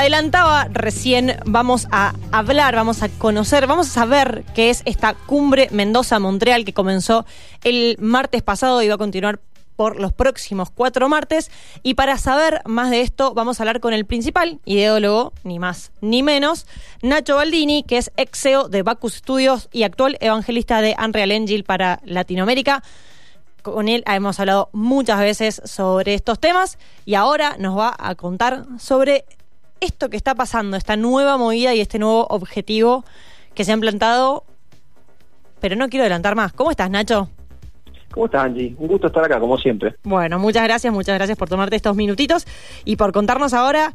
adelantaba recién, vamos a hablar, vamos a conocer, vamos a saber qué es esta cumbre Mendoza-Montreal que comenzó el martes pasado y va a continuar por los próximos cuatro martes. Y para saber más de esto, vamos a hablar con el principal ideólogo, ni más ni menos, Nacho Baldini, que es ex CEO de Bacus Studios y actual evangelista de Unreal Engine para Latinoamérica. Con él hemos hablado muchas veces sobre estos temas y ahora nos va a contar sobre esto que está pasando, esta nueva movida y este nuevo objetivo que se han plantado, pero no quiero adelantar más. ¿Cómo estás, Nacho? ¿Cómo estás, Angie? Un gusto estar acá, como siempre. Bueno, muchas gracias, muchas gracias por tomarte estos minutitos y por contarnos ahora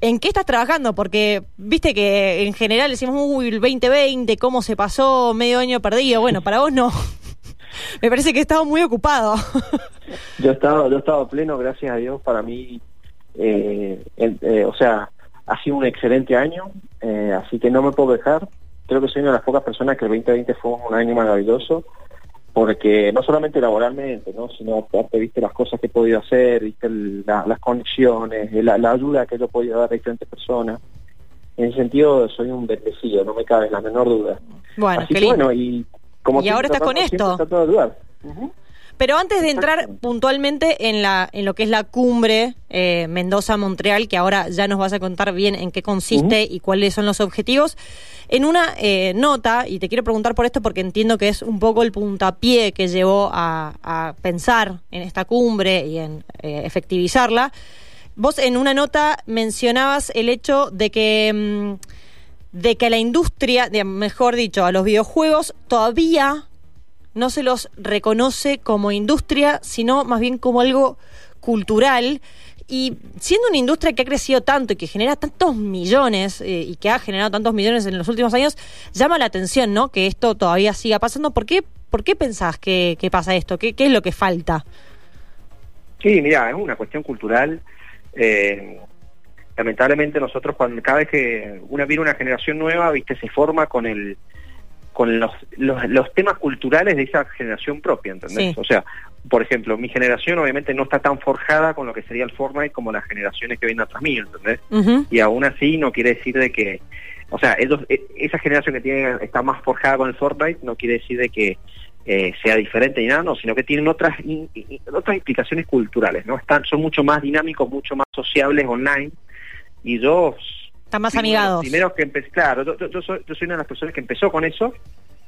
en qué estás trabajando, porque viste que en general decimos, uy, el 2020, cómo se pasó, medio año perdido. Bueno, para vos no. Me parece que he estado muy ocupado. yo he estado, yo he estado pleno, gracias a Dios, para mí, eh, eh, o sea, ha sido un excelente año, eh, así que no me puedo dejar. Creo que soy una de las pocas personas que el 2020 fue un año maravilloso, porque no solamente laboralmente, ¿no? sino aparte viste las cosas que he podido hacer, viste las conexiones, la, ayuda que yo he podido dar a diferentes personas. En ese sentido, soy un bendecido, no me cabe la menor duda. Bueno, Así bueno, y como y ahora estás con esto. Pero antes de entrar puntualmente en la en lo que es la cumbre eh, Mendoza-Montreal, que ahora ya nos vas a contar bien en qué consiste y cuáles son los objetivos, en una eh, nota, y te quiero preguntar por esto porque entiendo que es un poco el puntapié que llevó a, pensar en esta cumbre y en eh, efectivizarla, vos en una nota mencionabas el hecho de que... Mm, de que la industria, mejor dicho, a los videojuegos todavía no se los reconoce como industria, sino más bien como algo cultural. Y siendo una industria que ha crecido tanto y que genera tantos millones eh, y que ha generado tantos millones en los últimos años, llama la atención, ¿no? Que esto todavía siga pasando. ¿Por qué, por qué pensás que, pasa esto? ¿Qué, es lo que falta? Sí, mira, es una cuestión cultural. Eh, lamentablemente nosotros cuando cada vez que una viene una generación nueva, viste, se forma con el con los, los, temas culturales de esa generación propia, ¿entendés? O sea, por ejemplo, mi generación obviamente no está tan forjada con lo que sería el Fortnite como las generaciones que vienen atrás mío, ¿entendés? Y aún así no quiere decir de que, o sea, ellos, e, esa generación que tiene está más forjada con el Fortnite no quiere decir de que eh, sea diferente ni nada, no, sino que tienen otras otras implicaciones culturales, ¿no? Están, son mucho más dinámicos, mucho más sociables online y yo están más amigados. Primero que empecé, claro, yo, soy, una de las personas que empezó con eso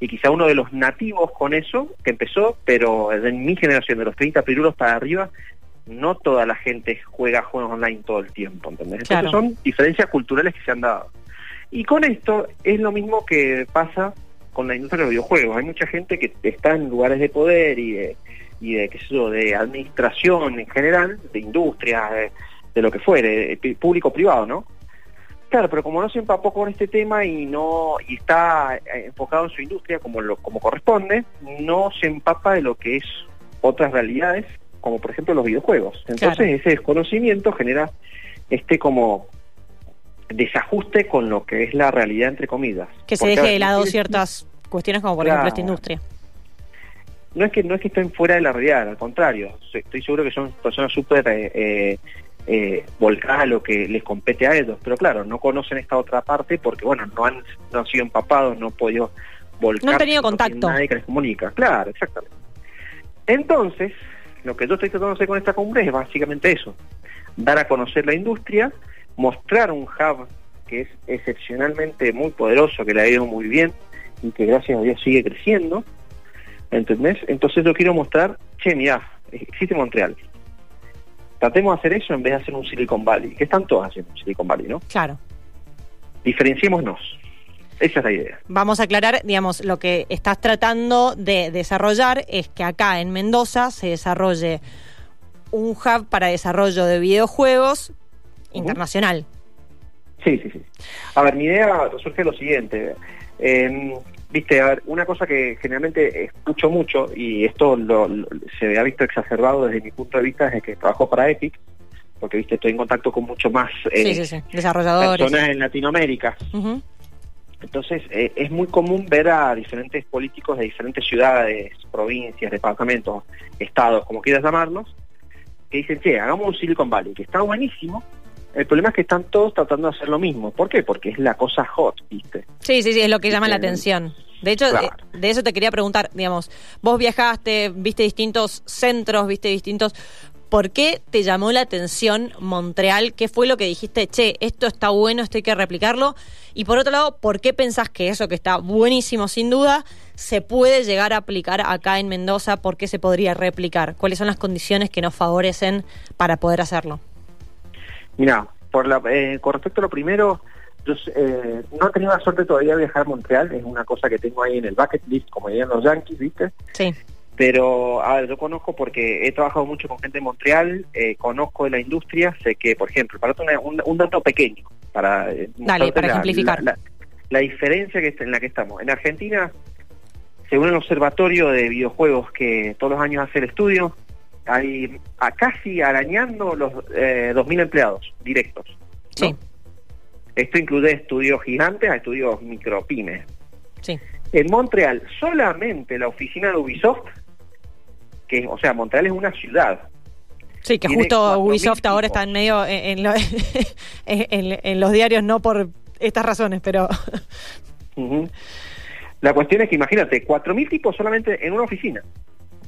y quizá uno de los nativos con eso que empezó, pero en mi generación, de los 30 pirulos para arriba, no toda la gente juega juegos online todo el tiempo, ¿entendés? Entonces son diferencias culturales que se han dado. Y con esto es lo mismo que pasa con la industria de los videojuegos. Hay mucha gente que está en lugares de poder y de, y de, qué sé yo, de administración en general, de industria, de, de lo que fuere, público-privado, ¿no? Claro, pero como no se empapó con este tema y no y está eh, enfocado en su industria como lo, como corresponde, no se empapa de lo que es otras realidades, como por ejemplo los videojuegos. Entonces ese desconocimiento genera este como desajuste con lo que es la realidad entre comillas. Que se deje de lado ciertas cuestiones como por ejemplo esta industria. No es que no es que estén fuera de la realidad, al contrario, estoy seguro que son personas súper eh, eh volcar a lo que les compete a ellos. Pero claro, no conocen esta otra parte porque, bueno, no han, no han sido empapados, no han podido volcar. No han tenido contacto. nadie que les comunica. Claro, exactamente. Entonces, lo que yo estoy tratando de hacer con esta cumbre es básicamente eso. Dar a conocer la industria, mostrar un hub que es excepcionalmente muy poderoso, que le ha ido muy bien y que gracias a Dios sigue creciendo. ¿Entendés? Entonces yo quiero mostrar, che, existe Montreal, Tratemos de hacer eso en vez de hacer un Silicon Valley, que están todos haciendo un Silicon Valley, ¿no? Claro. Diferenciémonos. Esa es la idea. Vamos a aclarar, digamos, lo que estás tratando de desarrollar es que acá en Mendoza se desarrolle un hub para desarrollo de videojuegos internacional. Sí, sí, sí. A ver, mi idea surge lo siguiente. Eh, Viste, a ver, una cosa que generalmente escucho mucho, y esto se ha visto exacerbado desde mi punto de vista desde que trabajo para Epic, porque viste estoy en contacto con mucho más eh, desarrolladores personas en Latinoamérica. Entonces eh, es muy común ver a diferentes políticos de diferentes ciudades, provincias, departamentos, estados, como quieras llamarlos, que dicen, che, hagamos un Silicon Valley, que está buenísimo, El problema es que están todos tratando de hacer lo mismo. ¿Por qué? Porque es la cosa hot, ¿viste? Sí, sí, sí, es lo que llama la atención. De hecho, de, eso te quería preguntar, digamos, vos viajaste, viste distintos centros, viste distintos... ¿Por qué te llamó la atención Montreal? ¿Qué fue lo que dijiste, che, esto está bueno, esto hay que replicarlo? Y por otro lado, ¿por qué pensás que eso que está buenísimo sin duda se puede llegar a aplicar acá en Mendoza? ¿Por qué se podría replicar? ¿Cuáles son las condiciones que nos favorecen para poder hacerlo? Mira, por la, eh, con respecto a lo primero, yo eh, no he tenido la suerte todavía de viajar a Montreal, es una cosa que tengo ahí en el bucket list, como dirían los Yankees, ¿viste? Sí. Pero, a ver, yo conozco porque he trabajado mucho con gente de Montreal, eh, conozco de la industria, sé que, por ejemplo, para un, un, dato pequeño, para, eh, Dale, para ejemplificar. La, diferencia que en la que estamos. En Argentina, según el Observatorio de Videojuegos que todos los años hace el estudio, hay a casi arañando los eh, 2.000 empleados directos. Sí. Esto incluye estudios gigantes a estudios micropymes. Sí. En Montreal, solamente la oficina de Ubisoft, que, o sea, Montreal es una ciudad. Sí, que justo Ubisoft ahora está en medio en, en, los diarios, no por estas razones, pero... La cuestión es que imagínate, 4.000 tipos solamente en una oficina.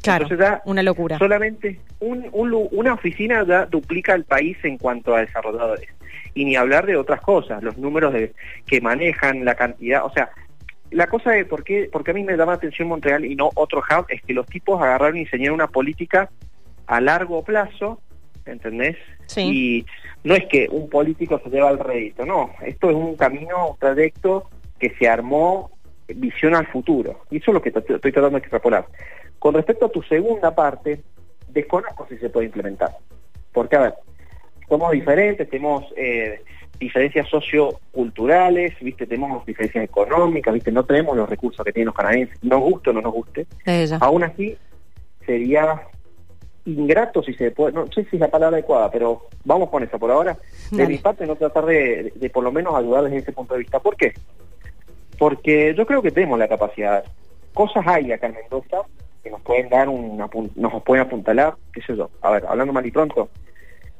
Claro, una locura. Solamente un, una oficina ya duplica el país en cuanto a desarrolladores. Y ni hablar de otras cosas, los números de, que manejan, la cantidad, o sea, la cosa de por qué, porque a mí me llama atención Montreal y no otro hub, es que los tipos agarraron y diseñaron una política a largo plazo, ¿entendés? Sí. Y no es que un político se lleva al rédito, no, esto es un camino, un trayecto que se armó visión al futuro. Y eso es lo que estoy tratando de extrapolar. Con respecto a tu segunda parte, desconozco si se puede implementar. Porque, a ver, somos diferentes, tenemos eh, diferencias socioculturales, ¿viste? tenemos diferencias económicas, ¿viste? no tenemos los recursos que tienen los canadienses, nos guste o no nos guste. Aún así, sería ingrato si se puede, no sé si es la palabra adecuada, pero vamos con eso por ahora. De mi parte, no tratar de, de, por lo menos ayudar desde ese punto de vista. ¿Por qué? Porque yo creo que tenemos la capacidad. Cosas hay acá en Mendoza que nos pueden dar un nos pueden apuntalar, qué sé yo. A ver, hablando mal y pronto,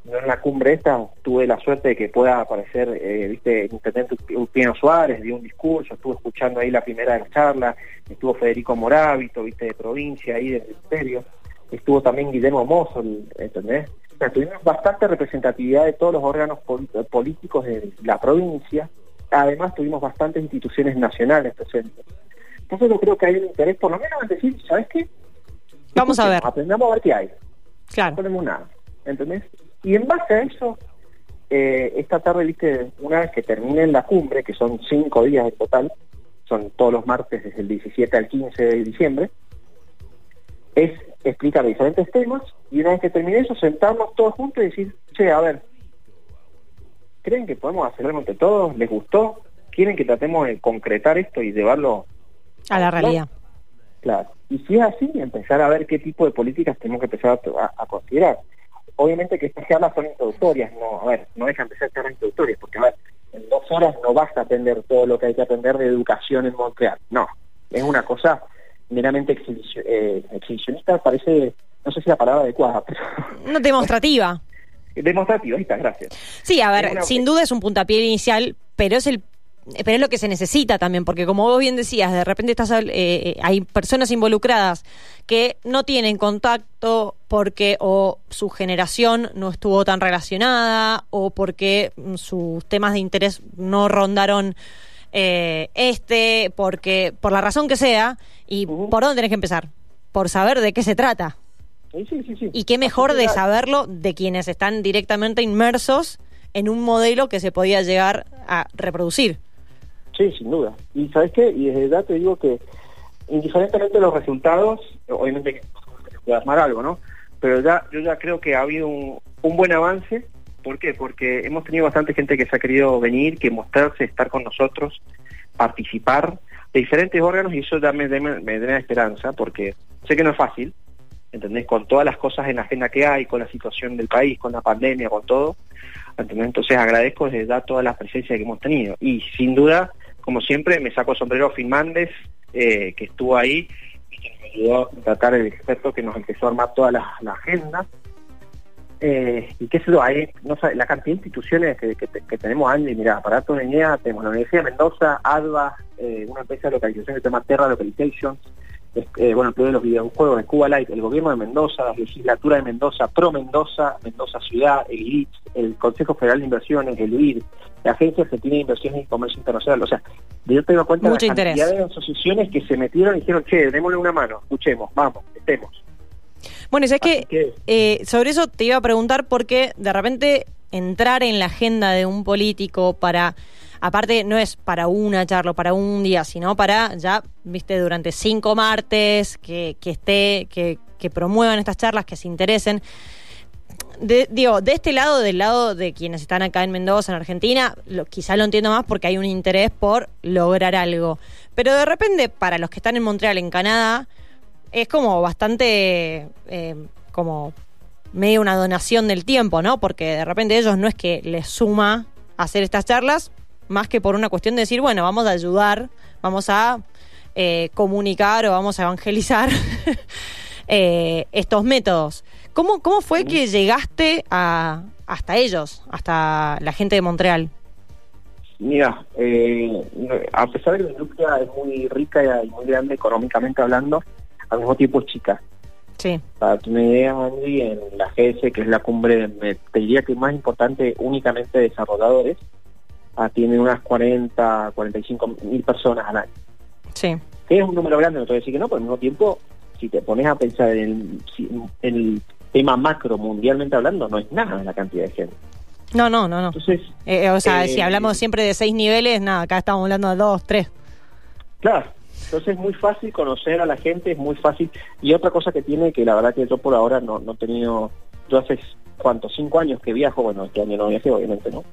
en la cumbre esta tuve la suerte de que pueda aparecer, eh, viste, el intendente Pino Suárez, dio un discurso, estuve escuchando ahí la primera de las charlas, estuvo Federico Morábito, viste, de provincia, ahí del ministerio, estuvo también Guillermo Mozo, ¿entendés? O sea, tuvimos bastante representatividad de todos los órganos políticos de la provincia, además tuvimos bastantes instituciones nacionales presentes. Entonces yo creo que hay un interés, por lo menos, en decir, ¿sabes qué? Vamos a ver. Aprendamos a ver qué hay. Claro. No tenemos nada, ¿entendés? Y en base a eso, eh, esta tarde, viste, una vez que terminen la cumbre, que son cinco días en total, son todos los martes desde el 17 al 15 de diciembre, es explicar diferentes temas y una vez que termine eso, sentarnos todos juntos y decir, che, a ver, ¿creen que podemos hacerlo entre todos? ¿Les gustó? ¿Quieren que tratemos de concretar esto y llevarlo a la realidad. Claro. Y si es así, empezar a ver qué tipo de políticas tenemos que empezar a, considerar. Obviamente que estas charlas son introductorias, no, a ver, no dejan de ser charlas introductorias, porque a ver, en dos horas no basta aprender todo lo que hay que aprender de educación en Montreal. No, es una cosa meramente eh, exhibicionista, parece, no sé si la palabra adecuada, pero... No demostrativa. demostrativa, ahí está, gracias. Sí, a ver, sin duda es un puntapié inicial, pero es el pero es lo que se necesita también, porque como vos bien decías, de repente estás, eh, eh, hay personas involucradas que no tienen contacto porque o su generación no estuvo tan relacionada o porque sus temas de interés no rondaron eh, este, porque por la razón que sea, y por dónde tenés que empezar, por saber de qué se trata. Sí, sí, sí. Y qué mejor de saberlo de quienes están directamente inmersos en un modelo que se podía llegar a reproducir. Sí, sin duda. Y sabes qué, y desde ya te digo que indiferentemente de los resultados, obviamente que puede armar algo, ¿no? Pero ya yo ya creo que ha habido un, buen avance. ¿Por qué? Porque hemos tenido bastante gente que se ha querido venir, que mostrarse, estar con nosotros, participar de diferentes órganos y eso ya me, me, da esperanza porque sé que no es fácil, ¿entendés? Con todas las cosas en la agenda que hay, con la situación del país, con la pandemia, con todo. ¿entendés? Entonces agradezco desde ya todas las presencias que hemos tenido. Y sin duda como siempre, me saco el sombrero Finmandes, eh, que estuvo ahí y que nos ayudó a tratar el experto que nos empezó a armar toda la, agenda. eh, y qué sé yo, no sé, la cantidad de instituciones que, tenemos, Andy, mira, para una idea, tenemos la Universidad de Mendoza, ADVA, eh, una empresa de localización que se llama Terra Localization, eh, bueno, el de los videojuegos de Cuba Light, el gobierno de Mendoza, la legislatura de Mendoza, Pro Mendoza, Mendoza Ciudad, el IIT, el Consejo Federal de Inversiones, el UID, la Agencia Argentina de Inversiones y Comercio Internacional. O sea, yo tengo cuenta de la cantidad de asociaciones que se metieron y dijeron, che, démosle una mano, escuchemos, vamos, estemos. Bueno, es que, eh, sobre eso te iba a preguntar porque de repente entrar en la agenda de un político para aparte no es para una charla, para un día, sino para ya, viste, durante cinco martes, que, que esté, que, que promuevan estas charlas, que se interesen. De, digo, de este lado, del lado de quienes están acá en Mendoza, en Argentina, lo, quizá lo entiendo más porque hay un interés por lograr algo. Pero de repente, para los que están en Montreal, en Canadá, es como bastante, eh, como medio una donación del tiempo, ¿no? Porque de repente ellos no es que les suma hacer estas charlas, más que por una cuestión de decir, bueno, vamos a ayudar, vamos a eh, comunicar o vamos a evangelizar eh, estos métodos. ¿Cómo, ¿Cómo fue que llegaste a, hasta ellos, hasta la gente de Montreal? Mira, eh, a pesar de que la industria es muy rica y muy grande económicamente hablando, al mismo tiempo es chica. Sí. Para tu idea, Andy, en la GS, que es la cumbre, te diría que es más importante únicamente desarrolladores, a, tiene unas 40, 45 mil personas al año. Sí. Que es un número grande, no te voy a decir que no, pero al mismo tiempo, si te pones a pensar en el, tema macro mundialmente hablando, no es nada la cantidad de gente. No, no, no, no. Entonces, eh, o sea, si eh, hablamos siempre de seis niveles, nada, acá estamos hablando de dos, tres. Claro, entonces es muy fácil conocer a la gente, es muy fácil. Y otra cosa que tiene, que la verdad que yo por ahora no, no he tenido, yo hace, ¿cuántos? Cinco años que viajo, bueno, este año no viajé, obviamente, ¿no?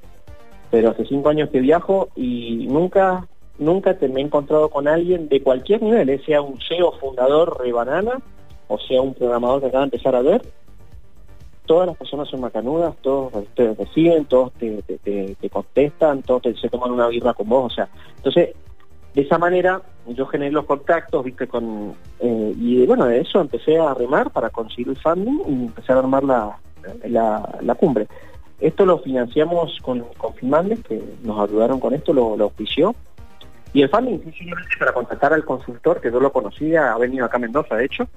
Pero hace cinco años que viajo y nunca nunca me he encontrado con alguien de cualquier nivel, ¿eh? sea un CEO fundador de Banana o sea un programador que acaba de empezar a ver, todas las personas son macanudas, todos te reciben, todos te, te, contestan, todos te, se toman una birra con vos, o sea, entonces de esa manera yo generé los contactos, viste, con eh, y bueno, de eso empecé a remar para conseguir el funding y empezar a armar la, la cumbre. Esto lo financiamos con, con que nos ayudaron con esto, lo, lo auspició. Y el funding simplemente para contactar al consultor, que yo lo conocía, ha venido acá a Mendoza, de hecho,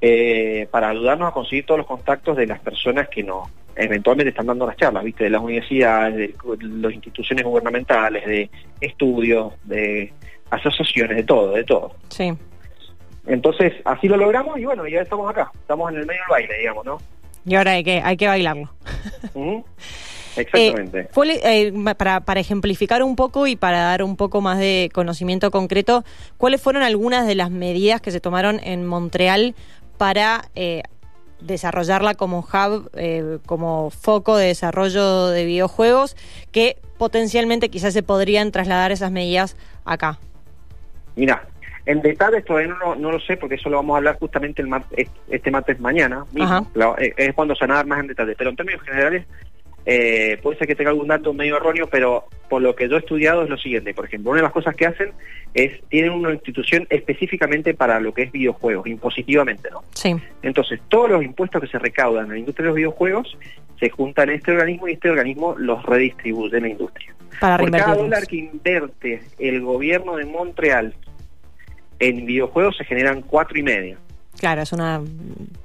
eh, para ayudarnos a conseguir todos los contactos de las personas que nos eventualmente están dando las charlas, ¿viste? De las universidades, de, las instituciones gubernamentales, de estudios, de asociaciones, de todo, de todo. Sí. Entonces, así lo logramos y bueno, ya estamos acá, estamos en el medio del baile, digamos, ¿no? Y ahora hay que, hay que bailarlo. Exactamente. Eh, eh, para, para ejemplificar un poco y para dar un poco más de conocimiento concreto, ¿cuáles fueron algunas de las medidas que se tomaron en Montreal para eh, desarrollarla como hub, como foco de desarrollo de videojuegos, que potencialmente quizás se podrían trasladar esas medidas acá? Mira, en detalle todavía no, no, lo sé porque eso lo vamos a hablar justamente el este martes mañana eh, es cuando se van a dar más en detalle. Pero en términos generales, eh, puede ser que tenga algún dato medio erróneo, pero por lo que yo he estudiado es lo siguiente. Por ejemplo, una de las cosas que hacen es, tienen una institución específicamente para lo que es videojuegos, impositivamente, ¿no? Sí. Entonces, todos los impuestos que se recaudan en la industria de los videojuegos se juntan en este organismo y este organismo los redistribuye en la industria. Para Por cada dólar que inverte el gobierno de Montreal en videojuegos se generan cuatro y medio. Claro, es una,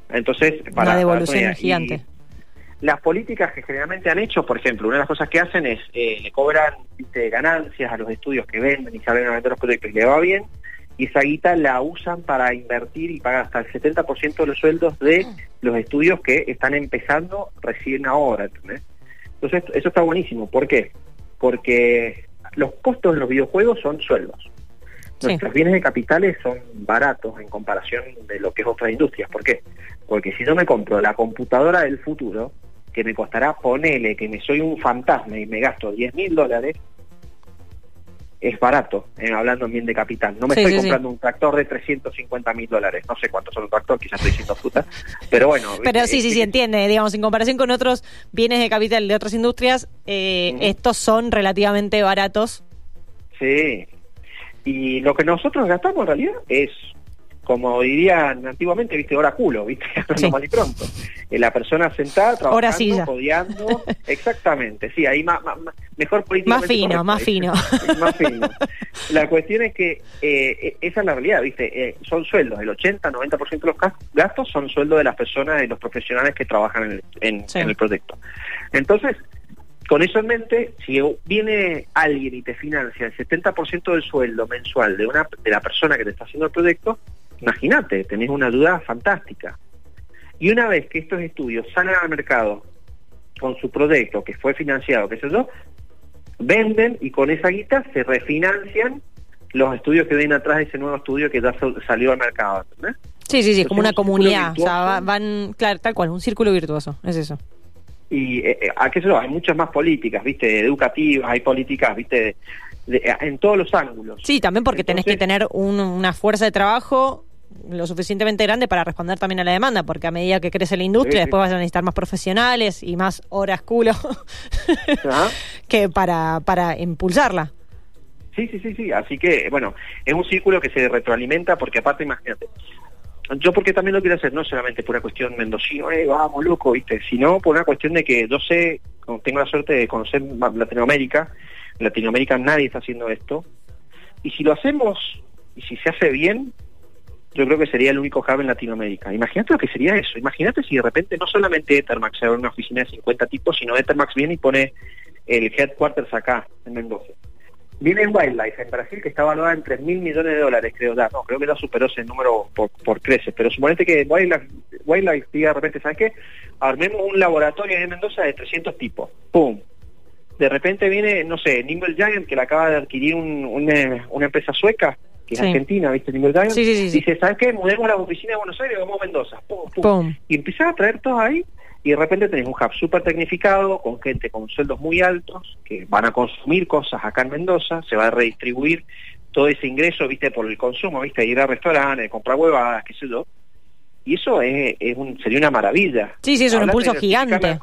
Entonces, para, una devolución gigante. Las políticas que generalmente han hecho, por ejemplo, una de las cosas que hacen es eh, le cobran ganancias a los estudios que venden y saben a vender los proyectos y le va bien, y esa guita la usan para invertir y pagar hasta el 70% de los sueldos de los estudios que están empezando recién ahora. Entonces, eso está buenísimo. ¿Por qué? Porque los costos de los videojuegos son sueldos. Nuestros bienes de capitales son baratos en comparación de lo que es otras industrias. ¿Por qué? Porque si yo me compro la computadora del futuro, que me costará, ponele que me soy un fantasma y me gasto 10 mil dólares, es barato, eh, hablando bien de capital. No me estoy comprando un tractor de 350 mil dólares. No sé cuántos son un tractor, quizás estoy diciendo puta. Pero bueno. Pero sí, sí, sí, entiende. Digamos, en comparación con otros bienes de capital de otras industrias, eh, estos son relativamente baratos. Sí, y lo que nosotros gastamos en realidad es como dirían antiguamente, viste, hora culo, viste, mal y pronto. Eh, la persona sentada, trabajando, codiando, exactamente, sí, ahí más, mejor Más fino, más fino. más fino. La cuestión es que eh, esa es la realidad, viste, eh, son sueldos, el 80, 90% de los gastos son sueldos de las personas, de los profesionales que trabajan en el proyecto. Entonces, con eso en mente, si viene alguien y te financia el 70% del sueldo mensual de una de la persona que te está haciendo el proyecto, imagínate, tenés una duda fantástica. Y una vez que estos estudios salen al mercado con su proyecto que fue financiado, qué sé yo, venden y con esa guita se refinancian los estudios que vienen atrás de ese nuevo estudio que ya salió al mercado. Sí, sí, sí, como una comunidad. O sea, van, claro, tal cual, un círculo virtuoso, es eso y eh, a qué se hay muchas más políticas, viste, educativas, hay políticas, viste, en todos los ángulos. Sí, también porque tenés que tener una fuerza de trabajo lo suficientemente grande para responder también a la demanda, porque a medida que crece la industria, después vas a necesitar más profesionales y más horas culo que para, para impulsarla. Sí, sí, sí, sí. Así que, bueno, es un círculo que se retroalimenta porque aparte, imagínate, yo porque también lo quiero hacer, no solamente por una cuestión mendocino, eh, vamos, loco, ¿viste? Sino por una cuestión de que yo sé, tengo la suerte de conocer Latinoamérica, en Latinoamérica nadie está haciendo esto, y si lo hacemos, y si se hace bien, yo creo que sería el único hub en Latinoamérica. Imagínate lo que sería eso, imagínate si de repente no solamente Ethermax se abre una oficina de 50 tipos, sino Ethermax viene y pone el headquarters acá, en Mendoza. Viene en Wildlife, en Brasil, que está valorada en 3 mil millones de dólares, creo. Ya, no, creo que ya superó ese número por, por creces. Pero suponete que Wildlife, Wildlife diga de repente, ¿sabes qué? Armemos un laboratorio en Mendoza de 300 tipos. ¡Pum! De repente viene, no sé, Nimble Giant, que la acaba de adquirir un, una, empresa sueca, que es argentina, ¿viste? Nimble Giant. Sí, sí, dice, ¿sabes qué? Mudemos la oficina de Buenos Aires vamos a Mendoza. ¡Pum! pum. Y empieza a traer todos ahí y de repente tenés un hub súper tecnificado, con gente con sueldos muy altos, que van a consumir cosas acá en Mendoza, se va a redistribuir todo ese ingreso, viste, por el consumo, viste, ir a restaurantes, comprar huevadas, qué sé yo. Y eso es, un, sería una maravilla. Sí, sí, es un impulso gigante.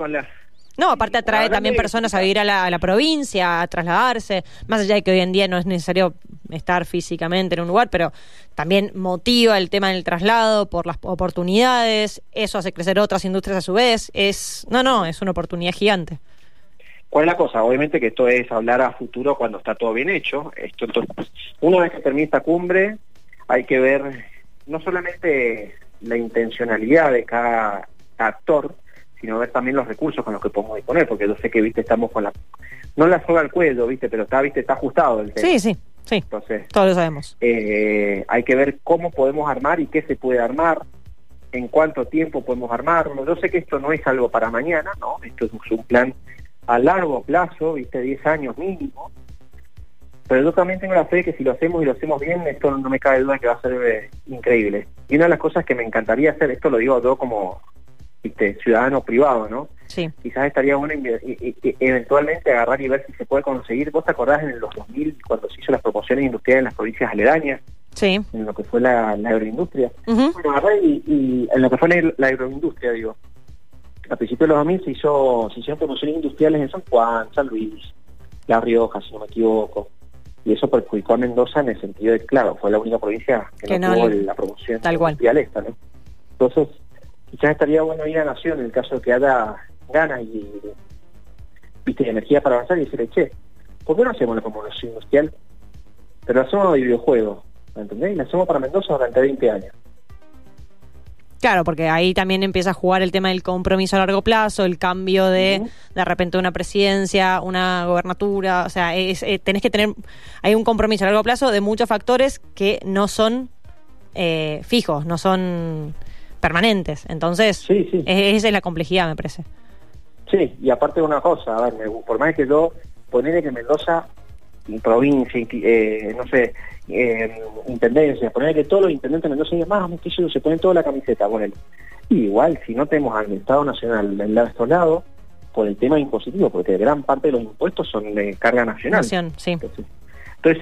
No, aparte atrae también personas a vivir a la, provincia, a trasladarse, más allá de que hoy en día no es necesario estar físicamente en un lugar, pero también motiva el tema del traslado por las oportunidades, eso hace crecer otras industrias a su vez, es, no, no, es una oportunidad gigante. ¿Cuál es la cosa? Obviamente que esto es hablar a futuro cuando está todo bien hecho. Esto, entonces, una vez que termine esta cumbre, hay que ver no solamente la intencionalidad de cada actor, sino ver también los recursos con los que podemos disponer, porque yo sé que, viste, estamos con la... No la soga al cuello, viste, pero está, viste, está ajustado el tema. Sí, sí, sí. Entonces, todos lo sabemos. Eh, hay que ver cómo podemos armar y qué se puede armar, en cuánto tiempo podemos armarlo. Yo sé que esto no es algo para mañana, ¿no? Esto es un plan a largo plazo, viste, 10 años mínimo. Pero yo también tengo la fe de que si lo hacemos y lo hacemos bien, esto no me cabe duda que va a ser eh, increíble. Y una de las cosas que me encantaría hacer, esto lo digo yo como ciudadano privado, ¿no? Sí. Quizás estaría bueno y, eventualmente agarrar y ver si se puede conseguir. ¿Vos te acordás en los 2000 cuando se hizo las promociones industriales en las provincias aledañas? Sí. En lo que fue la, agroindustria. Bueno, agarrar y, en lo que fue la, agroindustria, digo. A principios de los 2000 se, hizo, se hicieron promociones industriales en San Juan, San Luis, La Rioja, si no me equivoco. Y eso perjudicó a Mendoza en el sentido de, claro, fue la única provincia que, no, tuvo la promoción tal industrial esta, ¿no? Entonces, quizás estaría bueno ir a Nación en el caso de que haya ganas y viste energía para avanzar y decirle, che, ¿por qué no hacemos la promoción industrial? Pero la hacemos de videojuegos, ¿entendés? Y la hacemos para Mendoza durante 20 años. Claro, porque ahí también empieza a jugar el tema del compromiso a largo plazo, el cambio de de repente una presidencia, una gobernatura, o sea, es, eh, tenés que tener, hay un compromiso a largo plazo de muchos factores que no son eh, fijos, no son permanentes. Entonces, esa es la complejidad, me parece. Sí, y aparte de una cosa, a ver, por más que yo, ponerle que Mendoza, provincia, eh, no sé, eh, intendencia, ponerle que todos los intendentes de Mendoza digan, más, que se ponen toda la camiseta, bueno, y igual, si no tenemos al Estado Nacional del lado lados, por el tema impositivo, porque gran parte de los impuestos son de carga nacional. Nación, sí. Entonces,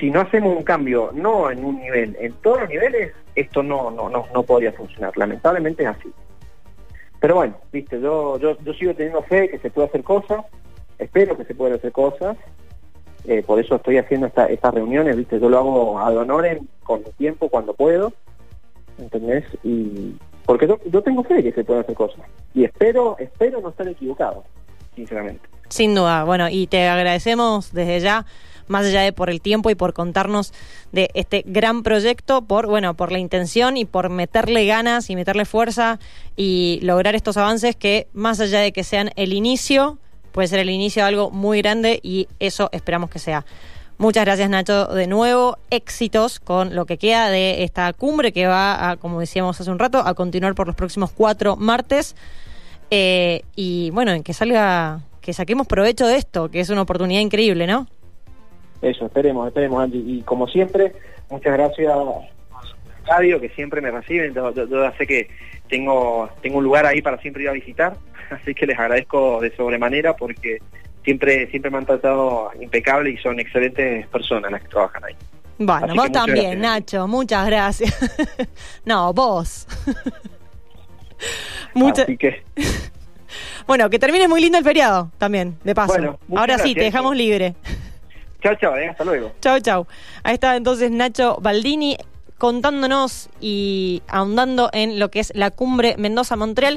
si no hacemos un cambio, no en un nivel, en todos los niveles, esto no, no, no, no podría funcionar. Lamentablemente es así. Pero bueno, viste, yo, yo, yo sigo teniendo fe que se puede hacer cosas, espero que se puedan hacer cosas, eh, por eso estoy haciendo esta, estas reuniones, viste, yo lo hago ad honorem con mi tiempo cuando puedo, ¿entendés? Y porque yo, yo tengo fe que se pueden hacer cosas y espero espero no estar equivocado, sinceramente. Sin duda, bueno, y te agradecemos desde ya más allá de por el tiempo y por contarnos de este gran proyecto, por bueno, por la intención y por meterle ganas y meterle fuerza y lograr estos avances que más allá de que sean el inicio, puede ser el inicio de algo muy grande y eso esperamos que sea. Muchas gracias Nacho de nuevo, éxitos con lo que queda de esta cumbre que va a, como decíamos hace un rato, a continuar por los próximos cuatro martes eh, y bueno, en que salga, que saquemos provecho de esto, que es una oportunidad increíble, ¿no? Eso, esperemos, esperemos, Andy. Y como siempre, muchas gracias a radio que siempre me reciben. Yo, sé que tengo, tengo un lugar ahí para siempre ir a visitar, así que les agradezco de sobremanera porque siempre, siempre me han tratado impecable y son excelentes personas las que trabajan ahí. Bueno, vos también, Nacho, muchas gracias. no, vos. muchas. Así que. bueno, que termine muy lindo el feriado también, de paso. Ahora sí, te dejamos libre. Chao, chao, eh, hasta luego. Chao, chao. Ahí está entonces Nacho Baldini contándonos y ahondando en lo que es la cumbre Mendoza-Montreal.